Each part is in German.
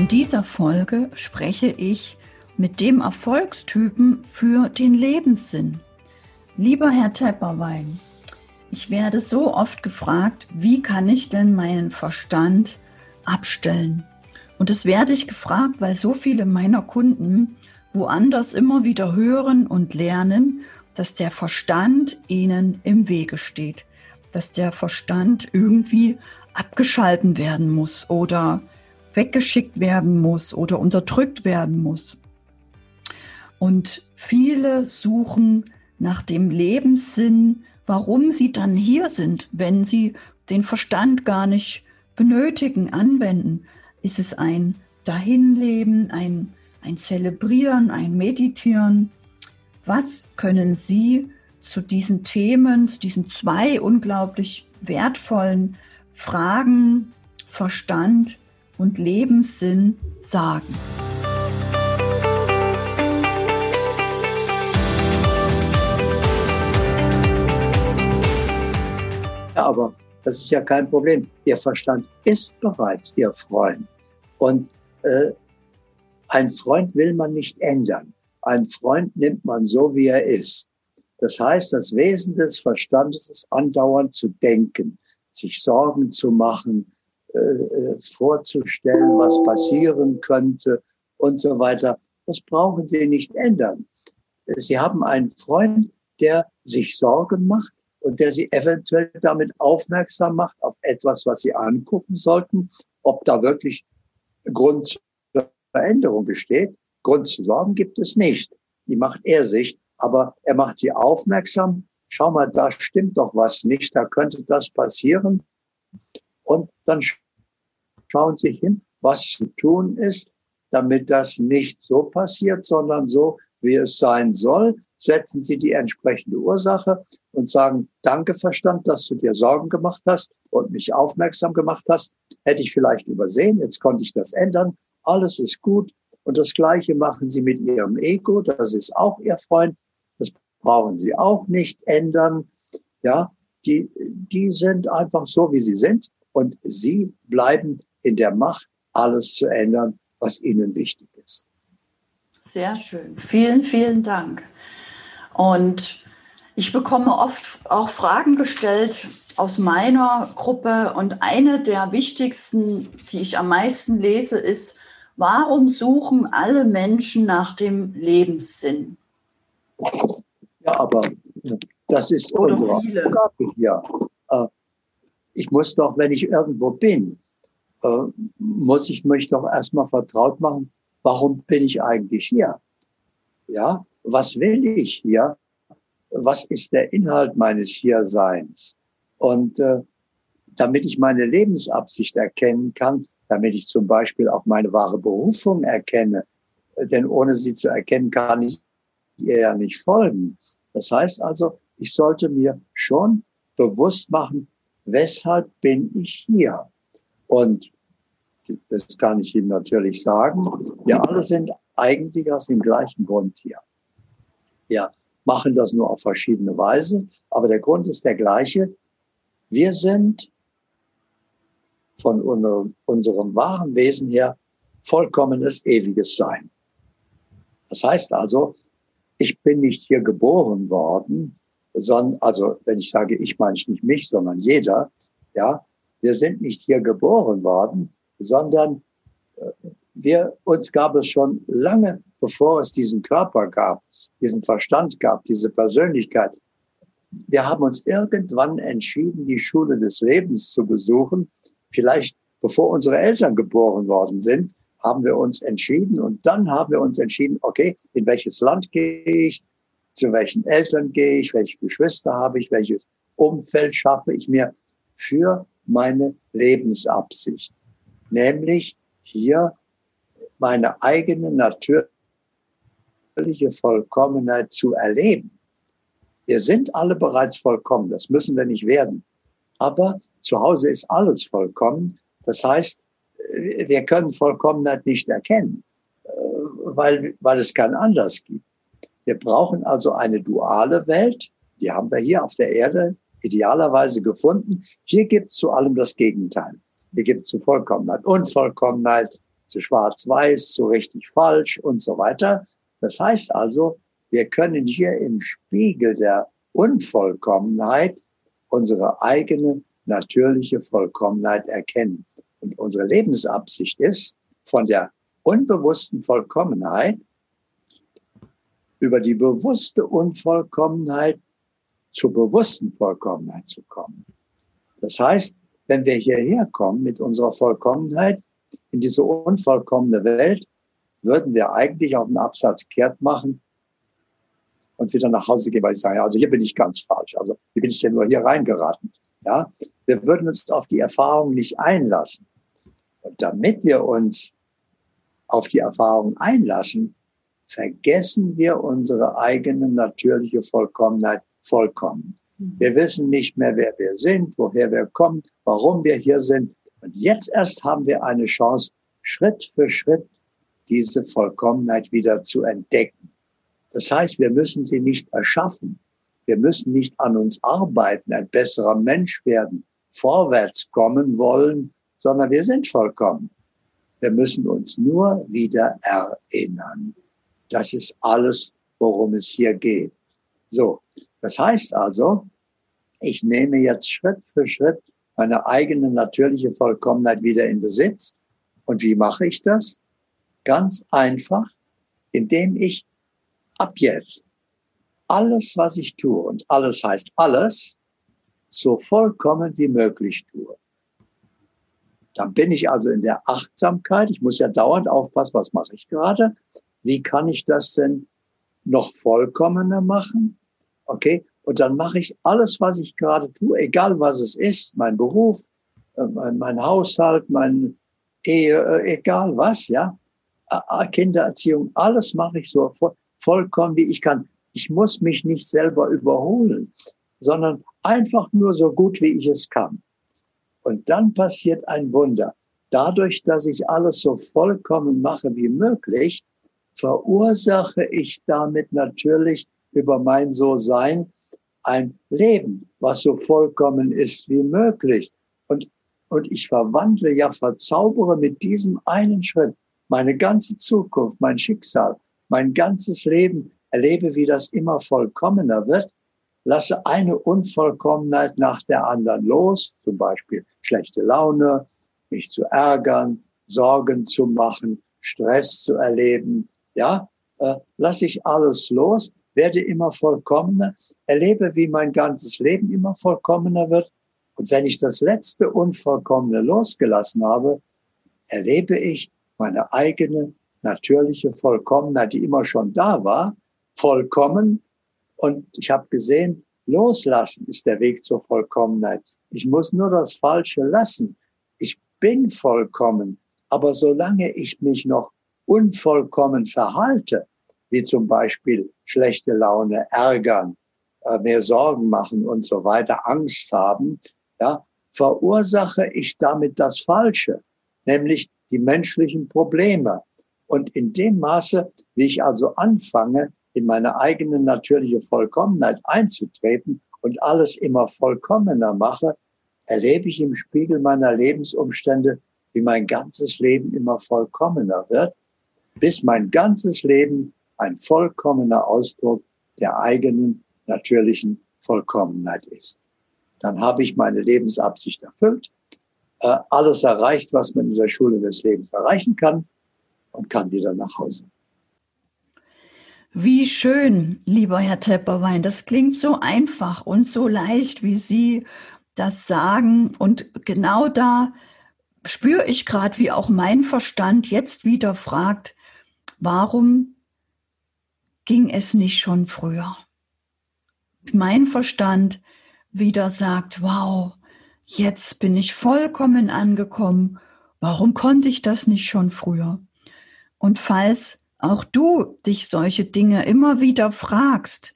In dieser Folge spreche ich mit dem Erfolgstypen für den Lebenssinn. Lieber Herr Tepperwein, ich werde so oft gefragt, wie kann ich denn meinen Verstand abstellen? Und das werde ich gefragt, weil so viele meiner Kunden woanders immer wieder hören und lernen, dass der Verstand ihnen im Wege steht, dass der Verstand irgendwie abgeschalten werden muss oder weggeschickt werden muss oder unterdrückt werden muss. Und viele suchen nach dem Lebenssinn, warum sie dann hier sind, wenn sie den Verstand gar nicht benötigen, anwenden. Ist es ein Dahinleben, ein, ein Zelebrieren, ein Meditieren? Was können Sie zu diesen Themen, zu diesen zwei unglaublich wertvollen Fragen, Verstand und Lebenssinn sagen. Ja, aber das ist ja kein Problem. Ihr Verstand ist bereits Ihr Freund. Und äh, ein Freund will man nicht ändern. Ein Freund nimmt man so, wie er ist. Das heißt, das Wesen des Verstandes ist andauernd zu denken, sich Sorgen zu machen, äh, äh, vorzustellen, was passieren könnte und so weiter. Das brauchen Sie nicht ändern. Sie haben einen Freund, der sich Sorgen macht und der Sie eventuell damit aufmerksam macht auf etwas, was Sie angucken sollten, ob da wirklich Grund zur Veränderung besteht. Grund zu Sorgen gibt es nicht. Die macht er sich, aber er macht Sie aufmerksam. Schau mal, da stimmt doch was nicht, da könnte das passieren. Und dann schauen Sie hin, was zu tun ist, damit das nicht so passiert, sondern so, wie es sein soll. Setzen Sie die entsprechende Ursache und sagen, danke Verstand, dass du dir Sorgen gemacht hast und mich aufmerksam gemacht hast. Hätte ich vielleicht übersehen, jetzt konnte ich das ändern. Alles ist gut. Und das Gleiche machen Sie mit Ihrem Ego. Das ist auch Ihr Freund. Das brauchen Sie auch nicht ändern. Ja, die, die sind einfach so, wie sie sind und sie bleiben in der Macht, alles zu ändern, was ihnen wichtig ist. Sehr schön. Vielen, vielen Dank. Und ich bekomme oft auch Fragen gestellt aus meiner Gruppe und eine der wichtigsten, die ich am meisten lese, ist, warum suchen alle Menschen nach dem Lebenssinn? Ja, aber das ist Oder unsere viele. Aufgabe hier. Ich muss doch, wenn ich irgendwo bin, äh, muss ich mich doch erstmal vertraut machen, warum bin ich eigentlich hier? Ja, was will ich hier? Was ist der Inhalt meines Hierseins? Und äh, damit ich meine Lebensabsicht erkennen kann, damit ich zum Beispiel auch meine wahre Berufung erkenne, äh, denn ohne sie zu erkennen, kann ich ihr ja nicht folgen. Das heißt also, ich sollte mir schon bewusst machen, weshalb bin ich hier? Und das kann ich Ihnen natürlich sagen. Wir alle sind eigentlich aus dem gleichen Grund hier. Wir machen das nur auf verschiedene Weise, aber der Grund ist der gleiche. Wir sind von unserem wahren Wesen her vollkommenes ewiges Sein. Das heißt also, ich bin nicht hier geboren worden, sondern, also wenn ich sage ich, meine ich nicht mich, sondern jeder, ja, wir sind nicht hier geboren worden, sondern äh, wir, uns gab es schon lange, bevor es diesen Körper gab, diesen Verstand gab, diese Persönlichkeit. Wir haben uns irgendwann entschieden, die Schule des Lebens zu besuchen. Vielleicht bevor unsere Eltern geboren worden sind, haben wir uns entschieden und dann haben wir uns entschieden, okay, in welches Land gehe ich, zu welchen Eltern gehe ich, welche Geschwister habe ich, welches Umfeld schaffe ich mir für meine Lebensabsicht, nämlich hier meine eigene natürliche Vollkommenheit zu erleben. Wir sind alle bereits vollkommen, das müssen wir nicht werden. Aber zu Hause ist alles vollkommen. Das heißt, wir können Vollkommenheit nicht erkennen, äh, weil, weil es kein anders gibt. Wir brauchen also eine duale Welt. Die haben wir hier auf der Erde idealerweise gefunden. Hier gibt es zu allem das Gegenteil. Hier gibt es zu Vollkommenheit Unvollkommenheit, zu schwarz-weiß, zu richtig-falsch und so weiter. Das heißt also, wir können hier im Spiegel der Unvollkommenheit unsere eigene natürliche Vollkommenheit erkennen. Und unsere Lebensabsicht ist, von der unbewussten Vollkommenheit über die bewusste Unvollkommenheit zur bewussten Vollkommenheit zu kommen. Das heißt, wenn wir hierher kommen mit unserer Vollkommenheit in diese unvollkommene Welt, würden wir eigentlich auf den Absatz kehrt machen und wieder nach Hause gehen, weil ich sage, also hier bin ich ganz falsch. Also hier bin ich ja nur hier reingeraten. Ja, wir würden uns auf die Erfahrung nicht einlassen. Und damit wir uns auf die Erfahrung einlassen, vergessen wir unsere eigene natürliche Vollkommenheit vollkommen. Mhm. Wir wissen nicht mehr, wer wir sind, woher wir kommen, warum wir hier sind. Und jetzt erst haben wir eine Chance, Schritt für Schritt diese Vollkommenheit wieder zu entdecken. Das heißt, wir müssen sie nicht erschaffen. Wir müssen nicht an uns arbeiten, ein besserer Mensch werden, vorwärts kommen wollen, sondern wir sind vollkommen. Wir müssen uns nur wieder erinnern. Das ist alles, worum es hier geht. So, das heißt also, ich nehme jetzt Schritt für Schritt meine eigene natürliche Vollkommenheit wieder in Besitz. Und wie mache ich das? Ganz einfach, indem ich ab jetzt alles, was ich tue, und alles heißt alles, so vollkommen wie möglich tue. Dann bin ich also in der Achtsamkeit. Ich muss ja dauernd aufpassen, was mache ich gerade? Wie kann ich das denn noch vollkommener machen? Okay, und dann mache ich alles, was ich gerade tue, egal was es ist, mein Beruf, äh, mein, Haushalt, meine Ehe, äh, egal was, ja, Kindererziehung, alles mache ich so vollkommen, wie ich kann. Ich muss mich nicht selber überholen, sondern einfach nur so gut, wie ich es kann. Und dann passiert ein Wunder. Dadurch, dass ich alles so vollkommen mache wie möglich, verursache ich damit natürlich über mein So-Sein ein Leben, was so vollkommen ist wie möglich. Und, und ich verwandle, ja verzaubere mit diesem einen Schritt meine ganze Zukunft, mein Schicksal, mein ganzes Leben, erlebe, wie das immer vollkommener wird, lasse eine Unvollkommenheit nach der anderen los, zum Beispiel schlechte Laune, mich zu ärgern, Sorgen zu machen, Stress zu erleben, ja, äh, lasse ich alles los werde immer vollkommener, erlebe, wie mein ganzes Leben immer vollkommener wird. Und wenn ich das letzte Unvollkommene losgelassen habe, erlebe ich meine eigene natürliche Vollkommenheit, die immer schon da war, vollkommen. Und ich habe gesehen, loslassen ist der Weg zur Vollkommenheit. Ich muss nur das Falsche lassen. Ich bin vollkommen. Aber solange ich mich noch unvollkommen verhalte, wie zum Beispiel schlechte Laune, ärgern, äh, mehr Sorgen machen und so weiter, Angst haben, ja, verursache ich damit das Falsche, nämlich die menschlichen Probleme. Und in dem Maße, wie ich also anfange, in meine eigene natürliche Vollkommenheit einzutreten und alles immer vollkommener mache, erlebe ich im Spiegel meiner Lebensumstände, wie mein ganzes Leben immer vollkommener wird, bis mein ganzes Leben ein vollkommener Ausdruck der eigenen natürlichen Vollkommenheit ist. Dann habe ich meine Lebensabsicht erfüllt, äh, alles erreicht, was man in der Schule des Lebens erreichen kann und kann wieder nach Hause. Wie schön, lieber Herr Tepperwein. Das klingt so einfach und so leicht, wie Sie das sagen. Und genau da spüre ich gerade, wie auch mein Verstand jetzt wieder fragt, warum ging es nicht schon früher? Mein Verstand wieder sagt, wow, jetzt bin ich vollkommen angekommen. Warum konnte ich das nicht schon früher? Und falls auch du dich solche Dinge immer wieder fragst,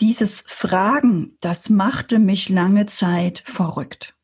dieses Fragen, das machte mich lange Zeit verrückt.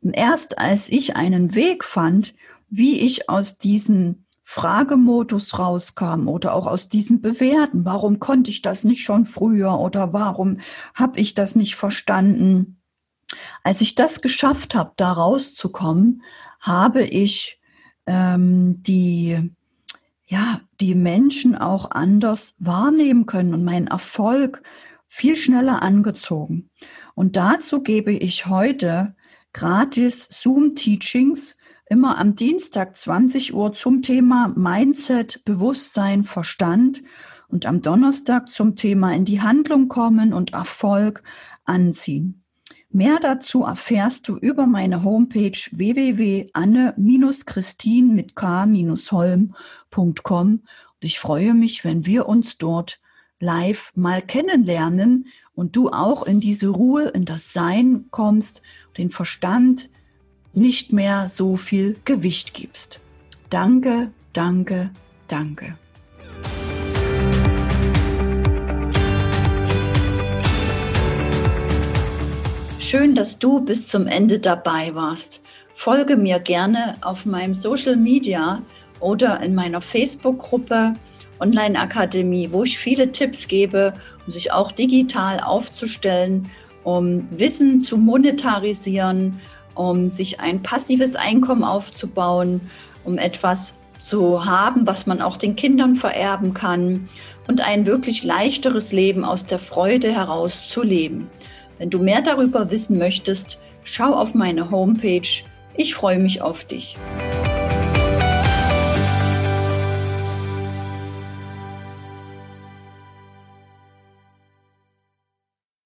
Und erst als ich einen Weg fand, wie ich aus diesem Fragemodus rauskam oder auch aus diesem Bewerten, warum konnte ich das nicht schon früher oder warum habe ich das nicht verstanden? Als ich das geschafft habe, da rauszukommen, habe ich ähm, die ja die Menschen auch anders wahrnehmen können und meinen Erfolg viel schneller angezogen. Und dazu gebe ich heute gratis Zoom-Teachings immer am Dienstag 20 Uhr zum Thema Mindset, Bewusstsein, Verstand und am Donnerstag zum Thema in die Handlung kommen und Erfolg anziehen. Mehr dazu erfährst du über meine Homepage www.anne-christin mit k-holm.com und ich freue mich, wenn wir uns dort live mal kennenlernen und du auch in diese Ruhe, in das Sein kommst, den Verstand nicht mehr so viel Gewicht gibst. Danke, danke, danke. Schön, dass du bis zum Ende dabei warst. Folge mir gerne auf meinem Social Media oder in meiner Facebook-Gruppe Online-Akademie, wo ich viele Tipps gebe, um sich auch digital aufzustellen, um Wissen zu monetarisieren, um sich ein passives Einkommen aufzubauen, um etwas zu haben, was man auch den Kindern vererben kann und ein wirklich leichteres Leben aus der Freude heraus zu leben. Wenn du mehr darüber wissen möchtest, schau auf meine Homepage. Ich freue mich auf dich.